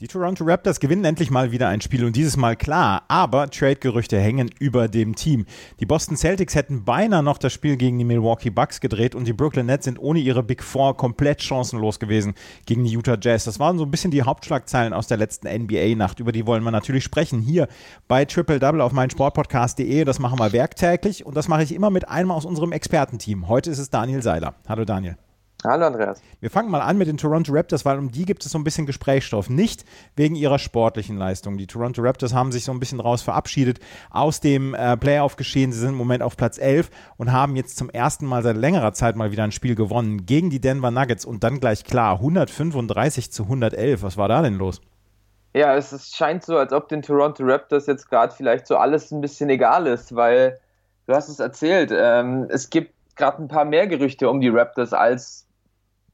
Die Toronto Raptors gewinnen endlich mal wieder ein Spiel und dieses Mal klar, aber Trade-Gerüchte hängen über dem Team. Die Boston Celtics hätten beinahe noch das Spiel gegen die Milwaukee Bucks gedreht und die Brooklyn Nets sind ohne ihre Big Four komplett chancenlos gewesen gegen die Utah Jazz. Das waren so ein bisschen die Hauptschlagzeilen aus der letzten NBA-Nacht. Über die wollen wir natürlich sprechen hier bei Triple Double auf meinsportpodcast.de. Das machen wir werktäglich und das mache ich immer mit einem aus unserem Expertenteam. Heute ist es Daniel Seiler. Hallo Daniel. Hallo Andreas. Wir fangen mal an mit den Toronto Raptors, weil um die gibt es so ein bisschen Gesprächsstoff. Nicht wegen ihrer sportlichen Leistung. Die Toronto Raptors haben sich so ein bisschen raus verabschiedet aus dem äh, Playoff-Geschehen. Sie sind im Moment auf Platz 11 und haben jetzt zum ersten Mal seit längerer Zeit mal wieder ein Spiel gewonnen gegen die Denver Nuggets und dann gleich klar 135 zu 111. Was war da denn los? Ja, es ist, scheint so, als ob den Toronto Raptors jetzt gerade vielleicht so alles ein bisschen egal ist, weil du hast es erzählt, ähm, es gibt gerade ein paar mehr Gerüchte um die Raptors als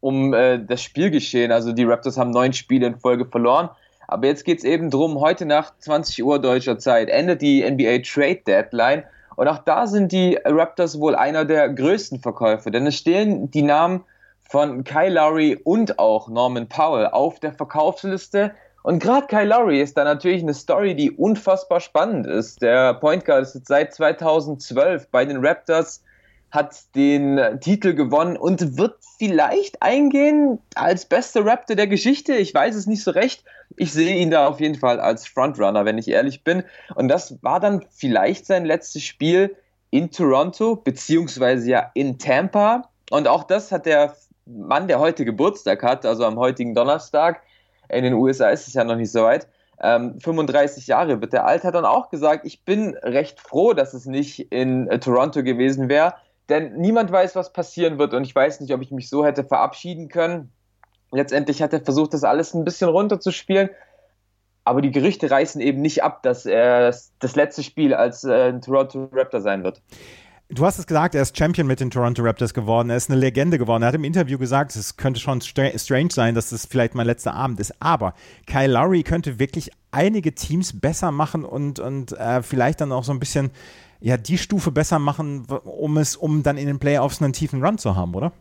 um äh, das Spielgeschehen. Also die Raptors haben neun Spiele in Folge verloren. Aber jetzt geht es eben drum, heute Nacht 20 Uhr deutscher Zeit endet die NBA Trade Deadline. Und auch da sind die Raptors wohl einer der größten Verkäufe. Denn es stehen die Namen von Kyle Lowry und auch Norman Powell auf der Verkaufsliste. Und gerade Kyle Lowry ist da natürlich eine Story, die unfassbar spannend ist. Der Point Guard ist seit 2012 bei den Raptors hat den Titel gewonnen und wird vielleicht eingehen als bester Raptor der Geschichte. Ich weiß es nicht so recht. Ich sehe ihn da auf jeden Fall als Frontrunner, wenn ich ehrlich bin. Und das war dann vielleicht sein letztes Spiel in Toronto, beziehungsweise ja in Tampa. Und auch das hat der Mann, der heute Geburtstag hat, also am heutigen Donnerstag, in den USA ist es ja noch nicht so weit, ähm, 35 Jahre wird der alt, hat dann auch gesagt, ich bin recht froh, dass es nicht in äh, Toronto gewesen wäre, denn niemand weiß, was passieren wird und ich weiß nicht, ob ich mich so hätte verabschieden können. Letztendlich hat er versucht, das alles ein bisschen runterzuspielen, aber die Gerüchte reißen eben nicht ab, dass er das letzte Spiel als äh, Toronto Raptor sein wird. Du hast es gesagt, er ist Champion mit den Toronto Raptors geworden. Er ist eine Legende geworden. Er hat im Interview gesagt, es könnte schon strange sein, dass es vielleicht mein letzter Abend ist. Aber Kyle Lowry könnte wirklich einige Teams besser machen und, und äh, vielleicht dann auch so ein bisschen ja, die Stufe besser machen, um es, um dann in den Playoffs einen tiefen Run zu haben, oder?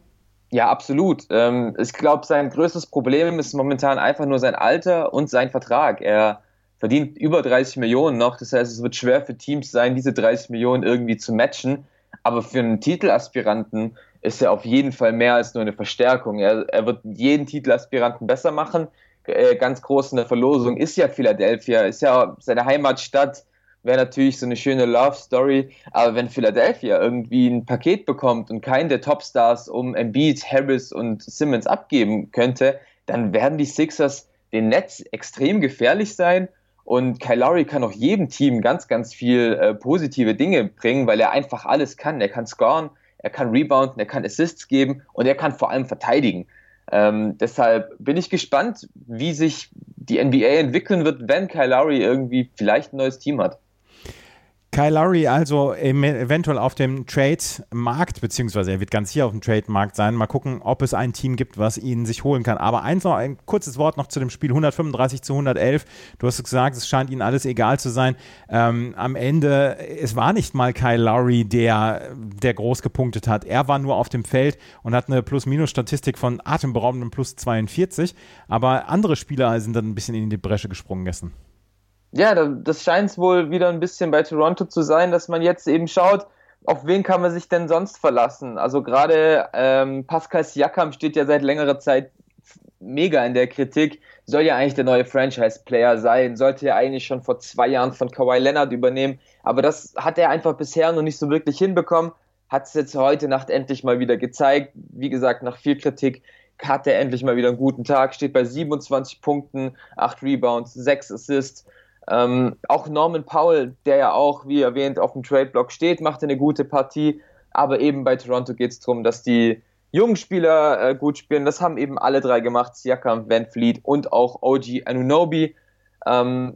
Ja, absolut. Ähm, ich glaube, sein größtes Problem ist momentan einfach nur sein Alter und sein Vertrag. Er verdient über 30 Millionen noch. Das heißt, es wird schwer für Teams sein, diese 30 Millionen irgendwie zu matchen. Aber für einen Titelaspiranten ist er auf jeden Fall mehr als nur eine Verstärkung. Er, er wird jeden Titelaspiranten besser machen. Äh, ganz groß in der Verlosung ist ja Philadelphia, ist ja seine Heimatstadt wäre natürlich so eine schöne Love Story. Aber wenn Philadelphia irgendwie ein Paket bekommt und keinen der Topstars um Embiid, Harris und Simmons abgeben könnte, dann werden die Sixers den Netz extrem gefährlich sein. Und Kyle Lowry kann auch jedem Team ganz, ganz viel äh, positive Dinge bringen, weil er einfach alles kann. Er kann scoren, er kann rebounden, er kann Assists geben und er kann vor allem verteidigen. Ähm, deshalb bin ich gespannt, wie sich die NBA entwickeln wird, wenn Kyle Lowry irgendwie vielleicht ein neues Team hat. Kyle Lowry also eventuell auf dem Trade-Markt, beziehungsweise er wird ganz hier auf dem Trade-Markt sein. Mal gucken, ob es ein Team gibt, was ihn sich holen kann. Aber eins noch, ein kurzes Wort noch zu dem Spiel 135 zu 111. Du hast gesagt, es scheint ihnen alles egal zu sein. Ähm, am Ende, es war nicht mal Kyle Lowry, der, der groß gepunktet hat. Er war nur auf dem Feld und hat eine Plus-Minus-Statistik von atemberaubendem Plus 42. Aber andere Spieler sind dann ein bisschen in die Bresche gesprungen gestern ja, das scheint es wohl wieder ein bisschen bei Toronto zu sein, dass man jetzt eben schaut, auf wen kann man sich denn sonst verlassen? Also gerade ähm, Pascal Siakam steht ja seit längerer Zeit mega in der Kritik, soll ja eigentlich der neue Franchise-Player sein, sollte ja eigentlich schon vor zwei Jahren von Kawhi Leonard übernehmen, aber das hat er einfach bisher noch nicht so wirklich hinbekommen, hat es jetzt heute Nacht endlich mal wieder gezeigt, wie gesagt, nach viel Kritik hat er endlich mal wieder einen guten Tag, steht bei 27 Punkten, 8 Rebounds, 6 Assists, ähm, auch Norman Powell, der ja auch, wie erwähnt, auf dem Trade-Block steht, macht eine gute Partie. Aber eben bei Toronto geht es darum, dass die jungen Spieler äh, gut spielen. Das haben eben alle drei gemacht: Siakam, Van Fleet und auch OG Anunobi. Ähm,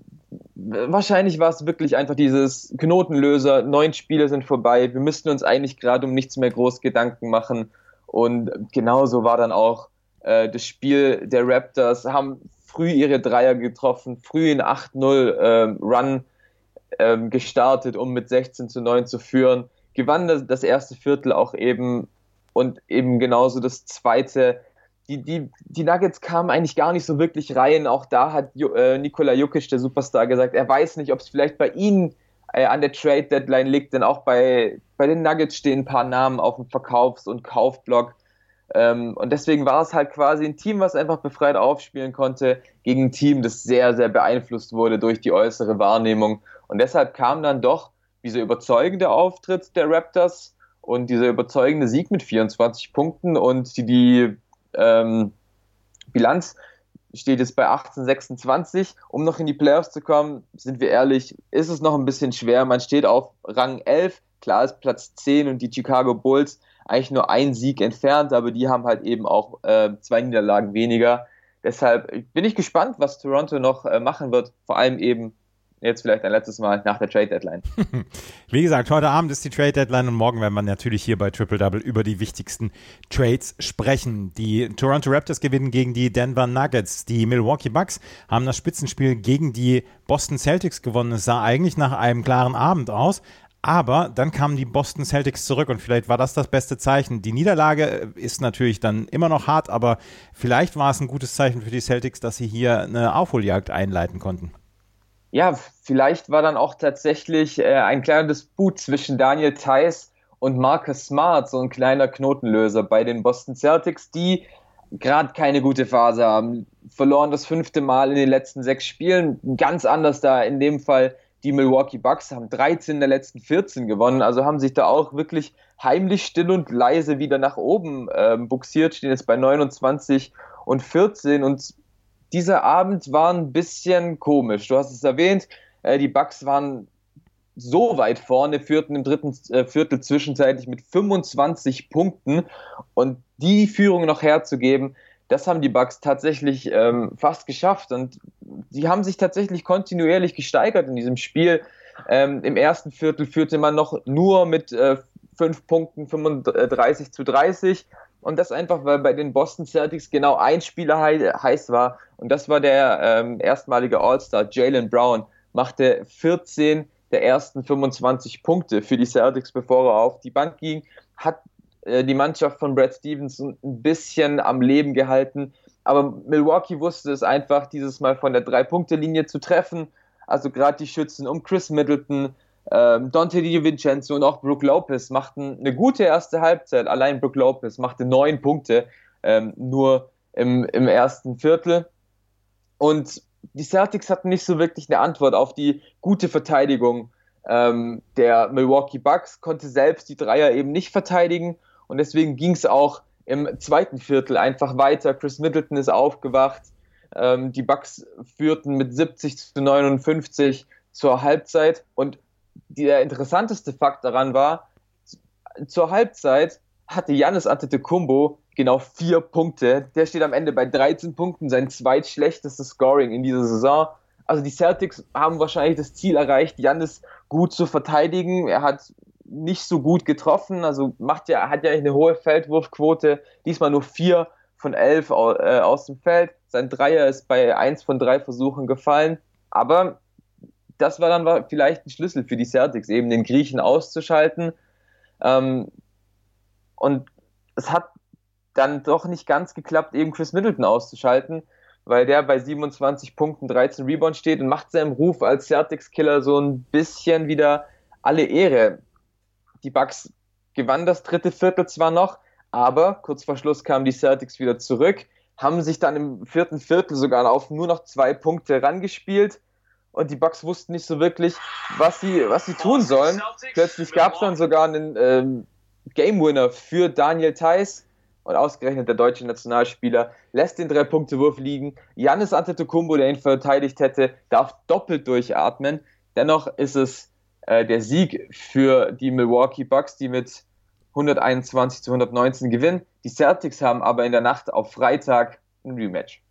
wahrscheinlich war es wirklich einfach dieses Knotenlöser. Neun Spiele sind vorbei. Wir müssten uns eigentlich gerade um nichts mehr groß Gedanken machen. Und genauso war dann auch äh, das Spiel der Raptors. Haben früh ihre Dreier getroffen, früh in 8-0 ähm, Run ähm, gestartet, um mit 16 zu 9 zu führen. gewann das erste Viertel auch eben und eben genauso das zweite. Die, die, die Nuggets kamen eigentlich gar nicht so wirklich rein. Auch da hat äh, Nikola Jukic, der Superstar, gesagt, er weiß nicht, ob es vielleicht bei ihnen äh, an der Trade Deadline liegt, denn auch bei, bei den Nuggets stehen ein paar Namen auf dem Verkaufs- und Kaufblock. Ähm, und deswegen war es halt quasi ein Team, was einfach befreit aufspielen konnte, gegen ein Team, das sehr, sehr beeinflusst wurde durch die äußere Wahrnehmung. Und deshalb kam dann doch dieser überzeugende Auftritt der Raptors und dieser überzeugende Sieg mit 24 Punkten und die, die ähm, Bilanz steht jetzt bei 18,26. Um noch in die Playoffs zu kommen, sind wir ehrlich, ist es noch ein bisschen schwer. Man steht auf Rang 11, klar ist Platz 10 und die Chicago Bulls eigentlich nur ein Sieg entfernt, aber die haben halt eben auch äh, zwei Niederlagen weniger. Deshalb bin ich gespannt, was Toronto noch äh, machen wird, vor allem eben jetzt vielleicht ein letztes Mal nach der Trade Deadline. Wie gesagt, heute Abend ist die Trade Deadline und morgen werden wir natürlich hier bei Triple Double über die wichtigsten Trades sprechen. Die Toronto Raptors gewinnen gegen die Denver Nuggets. Die Milwaukee Bucks haben das Spitzenspiel gegen die Boston Celtics gewonnen. Es sah eigentlich nach einem klaren Abend aus. Aber dann kamen die Boston Celtics zurück und vielleicht war das das beste Zeichen. Die Niederlage ist natürlich dann immer noch hart, aber vielleicht war es ein gutes Zeichen für die Celtics, dass sie hier eine Aufholjagd einleiten konnten ja, vielleicht war dann auch tatsächlich äh, ein kleiner Disput zwischen Daniel Theiss und Marcus Smart, so ein kleiner Knotenlöser bei den Boston Celtics, die gerade keine gute Phase haben. Verloren das fünfte Mal in den letzten sechs Spielen. Ganz anders da in dem Fall die Milwaukee Bucks haben 13 der letzten 14 gewonnen, also haben sich da auch wirklich heimlich still und leise wieder nach oben äh, buxiert, stehen jetzt bei 29 und 14 und dieser Abend war ein bisschen komisch. Du hast es erwähnt, äh, die Bucks waren so weit vorne, führten im dritten äh, Viertel zwischenzeitlich mit 25 Punkten. Und die Führung noch herzugeben, das haben die Bucks tatsächlich ähm, fast geschafft und sie haben sich tatsächlich kontinuierlich gesteigert in diesem Spiel. Ähm, Im ersten Viertel führte man noch nur mit äh, 5 Punkten 35 zu 30 und das einfach, weil bei den Boston Celtics genau ein Spieler heiß war. Und das war der ähm, erstmalige All-Star, Jalen Brown. Machte 14 der ersten 25 Punkte für die Celtics, bevor er auf die Bank ging. Hat die Mannschaft von Brad Stevens ein bisschen am Leben gehalten. Aber Milwaukee wusste es einfach, dieses Mal von der Drei-Punkte-Linie zu treffen. Also gerade die Schützen um Chris Middleton, ähm, Dante DiVincenzo und auch Brook Lopez machten eine gute erste Halbzeit. Allein Brook Lopez machte neun Punkte ähm, nur im, im ersten Viertel. Und die Celtics hatten nicht so wirklich eine Antwort auf die gute Verteidigung ähm, der Milwaukee Bucks, konnte selbst die Dreier eben nicht verteidigen und deswegen ging es auch im zweiten Viertel einfach weiter. Chris Middleton ist aufgewacht. Ähm, die Bucks führten mit 70 zu 59 zur Halbzeit und der interessanteste Fakt daran war, zur Halbzeit hatte Janis Antetokounmpo genau vier Punkte. Der steht am Ende bei 13 Punkten, sein zweitschlechtestes Scoring in dieser Saison. Also die Celtics haben wahrscheinlich das Ziel erreicht, Janis gut zu verteidigen. Er hat nicht so gut getroffen, also macht ja, hat ja eine hohe Feldwurfquote. Diesmal nur vier von elf äh, aus dem Feld. Sein Dreier ist bei eins von drei Versuchen gefallen. Aber das war dann vielleicht ein Schlüssel für die Celtics, eben den Griechen auszuschalten. Ähm, und es hat dann doch nicht ganz geklappt, eben Chris Middleton auszuschalten, weil der bei 27 Punkten 13 Rebounds steht und macht seinem Ruf als Celtics-Killer so ein bisschen wieder alle Ehre. Die Bucks gewannen das dritte Viertel zwar noch, aber kurz vor Schluss kamen die Celtics wieder zurück, haben sich dann im vierten Viertel sogar auf nur noch zwei Punkte rangespielt und die Bucks wussten nicht so wirklich, was sie, was sie tun sollen. Plötzlich gab es dann sogar einen ähm, Game Winner für Daniel Theiss und ausgerechnet der deutsche Nationalspieler lässt den Drei-Punkte-Wurf liegen. Janis Antetokounmpo, der ihn verteidigt hätte, darf doppelt durchatmen. Dennoch ist es äh, der Sieg für die Milwaukee Bucks, die mit 121 zu 119 gewinnen. Die Celtics haben aber in der Nacht auf Freitag ein Rematch.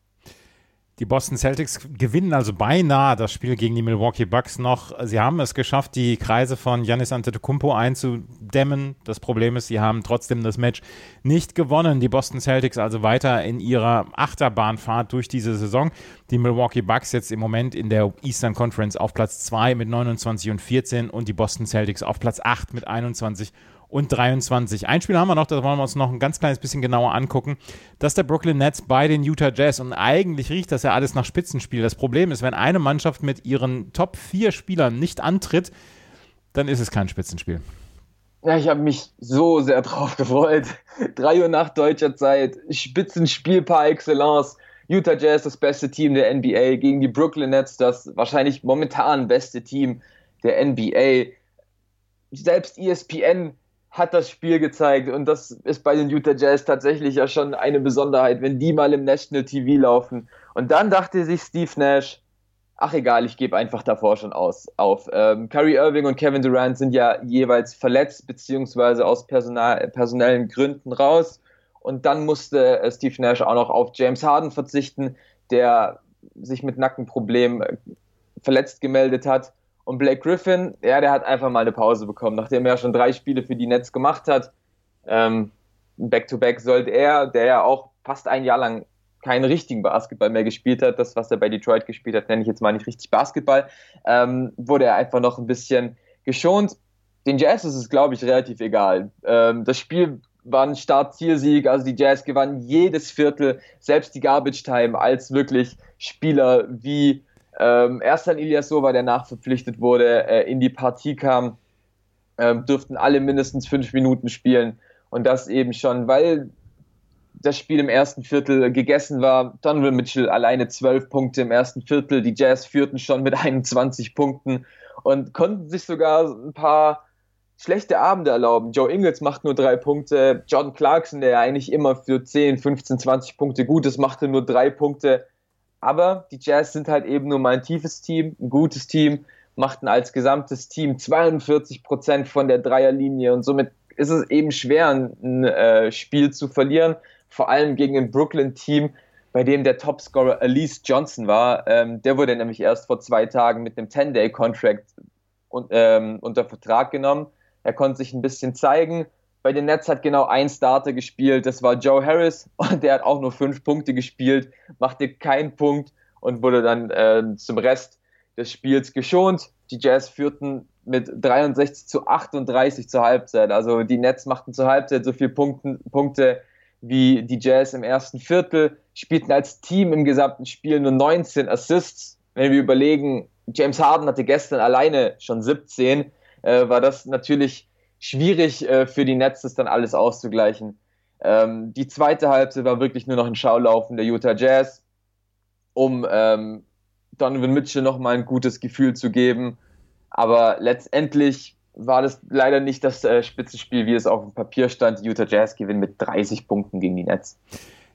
Die Boston Celtics gewinnen also beinahe das Spiel gegen die Milwaukee Bucks noch. Sie haben es geschafft, die Kreise von Giannis Antetokounmpo einzudämmen. Das Problem ist, sie haben trotzdem das Match nicht gewonnen. Die Boston Celtics also weiter in ihrer Achterbahnfahrt durch diese Saison. Die Milwaukee Bucks jetzt im Moment in der Eastern Conference auf Platz 2 mit 29 und 14 und die Boston Celtics auf Platz 8 mit 21 und und 23. Ein Spiel haben wir noch, das wollen wir uns noch ein ganz kleines bisschen genauer angucken. Das ist der Brooklyn Nets bei den Utah Jazz. Und eigentlich riecht das ja alles nach Spitzenspiel. Das Problem ist, wenn eine Mannschaft mit ihren Top 4 Spielern nicht antritt, dann ist es kein Spitzenspiel. Ja, ich habe mich so sehr drauf gefreut. Drei Uhr nach deutscher Zeit, Spitzenspiel par excellence. Utah Jazz, das beste Team der NBA, gegen die Brooklyn Nets, das wahrscheinlich momentan beste Team der NBA. Selbst ESPN hat das Spiel gezeigt und das ist bei den Utah Jazz tatsächlich ja schon eine Besonderheit, wenn die mal im National TV laufen. Und dann dachte sich Steve Nash, ach egal, ich gebe einfach davor schon aus, auf. Ähm, Kyrie Irving und Kevin Durant sind ja jeweils verletzt, beziehungsweise aus personal, personellen Gründen raus. Und dann musste äh, Steve Nash auch noch auf James Harden verzichten, der sich mit Nackenproblemen äh, verletzt gemeldet hat. Und Blake Griffin, ja, der hat einfach mal eine Pause bekommen, nachdem er schon drei Spiele für die Nets gemacht hat. Ähm, Back-to-back -back sollte er, der ja auch fast ein Jahr lang keinen richtigen Basketball mehr gespielt hat, das, was er bei Detroit gespielt hat, nenne ich jetzt mal nicht richtig Basketball, ähm, wurde er einfach noch ein bisschen geschont. Den Jazz ist es, glaube ich, relativ egal. Ähm, das Spiel war ein Start-Zielsieg, also die Jazz gewannen jedes Viertel, selbst die Garbage Time, als wirklich Spieler wie ähm, erst dann Ilyasova, der nachverpflichtet wurde, äh, in die Partie kam, ähm, dürften alle mindestens fünf Minuten spielen. Und das eben schon, weil das Spiel im ersten Viertel gegessen war. Donovan Mitchell alleine zwölf Punkte im ersten Viertel. Die Jazz führten schon mit 21 Punkten und konnten sich sogar ein paar schlechte Abende erlauben. Joe Ingles macht nur drei Punkte. Jordan Clarkson, der ja eigentlich immer für 10, 15, 20 Punkte gut ist, machte nur drei Punkte. Aber die Jazz sind halt eben nur mal ein tiefes Team, ein gutes Team, machten als gesamtes Team 42 Prozent von der Dreierlinie und somit ist es eben schwer, ein äh, Spiel zu verlieren, vor allem gegen ein Brooklyn-Team, bei dem der Topscorer Elise Johnson war. Ähm, der wurde nämlich erst vor zwei Tagen mit einem 10-Day-Contract ähm, unter Vertrag genommen. Er konnte sich ein bisschen zeigen, bei den Nets hat genau ein Starter gespielt, das war Joe Harris und der hat auch nur fünf Punkte gespielt, machte keinen Punkt und wurde dann äh, zum Rest des Spiels geschont. Die Jazz führten mit 63 zu 38 zur Halbzeit. Also die Nets machten zur Halbzeit so viele Punkte, Punkte wie die Jazz im ersten Viertel, spielten als Team im gesamten Spiel nur 19 Assists. Wenn wir überlegen, James Harden hatte gestern alleine schon 17, äh, war das natürlich schwierig äh, für die Nets, das dann alles auszugleichen. Ähm, die zweite Halbzeit war wirklich nur noch ein Schaulaufen der Utah Jazz, um ähm, Donovan Mitchell nochmal ein gutes Gefühl zu geben. Aber letztendlich war das leider nicht das äh, Spitzenspiel, wie es auf dem Papier stand. Die Utah Jazz gewinnen mit 30 Punkten gegen die Nets.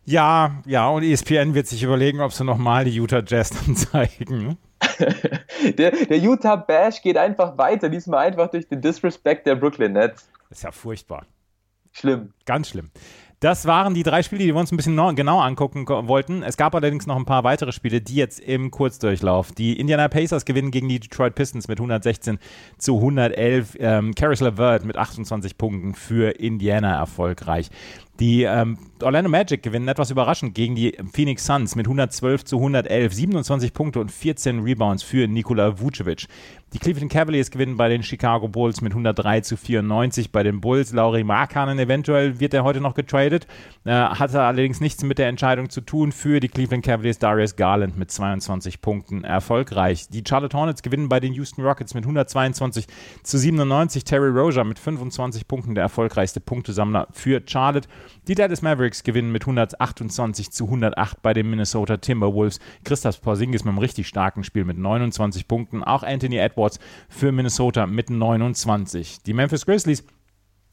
Ja, ja, und ESPN wird sich überlegen, ob sie nochmal die Utah Jazz dann zeigen. Der, der Utah Bash geht einfach weiter, diesmal einfach durch den Disrespect der Brooklyn Nets. Ist ja furchtbar. Schlimm. Ganz schlimm. Das waren die drei Spiele, die wir uns ein bisschen genau angucken wollten. Es gab allerdings noch ein paar weitere Spiele, die jetzt im Kurzdurchlauf. Die Indiana Pacers gewinnen gegen die Detroit Pistons mit 116 zu 111. Ähm, Caris LeVert mit 28 Punkten für Indiana erfolgreich. Die ähm, Orlando Magic gewinnen etwas überraschend gegen die Phoenix Suns mit 112 zu 111, 27 Punkte und 14 Rebounds für Nikola Vucevic. Die Cleveland Cavaliers gewinnen bei den Chicago Bulls mit 103 zu 94 bei den Bulls. Lauri Markkanen eventuell wird er heute noch getradet, äh, hatte allerdings nichts mit der Entscheidung zu tun für die Cleveland Cavaliers. Darius Garland mit 22 Punkten erfolgreich. Die Charlotte Hornets gewinnen bei den Houston Rockets mit 122 zu 97. Terry Rozier mit 25 Punkten der erfolgreichste Punktesammler für Charlotte. Die Dallas Mavericks gewinnen mit 128 zu 108 bei den Minnesota Timberwolves. Christoph Porzingis mit einem richtig starken Spiel mit 29 Punkten. Auch Anthony Edwards für Minnesota mit 29. Die Memphis Grizzlies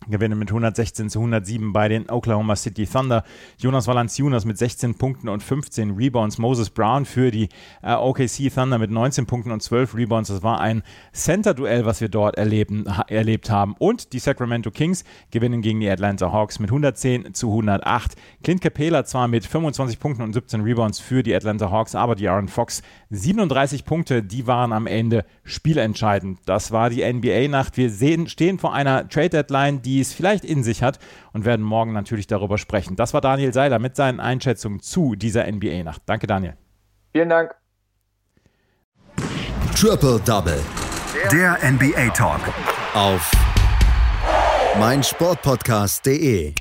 gewinnen mit 116 zu 107 bei den Oklahoma City Thunder. Jonas Valanciunas mit 16 Punkten und 15 Rebounds. Moses Brown für die äh, OKC Thunder mit 19 Punkten und 12 Rebounds. Das war ein Center-Duell, was wir dort erleben, erlebt haben. Und die Sacramento Kings gewinnen gegen die Atlanta Hawks mit 110 zu 108. Clint Capela zwar mit 25 Punkten und 17 Rebounds für die Atlanta Hawks, aber die Aaron Fox 37 Punkte, die waren am Ende spielentscheidend. Das war die NBA-Nacht. Wir sehen, stehen vor einer Trade-Deadline, die es vielleicht in sich hat und werden morgen natürlich darüber sprechen. Das war Daniel Seiler mit seinen Einschätzungen zu dieser NBA-Nacht. Danke, Daniel. Vielen Dank. Triple Double. Der NBA Talk. Auf meinsportpodcast.de.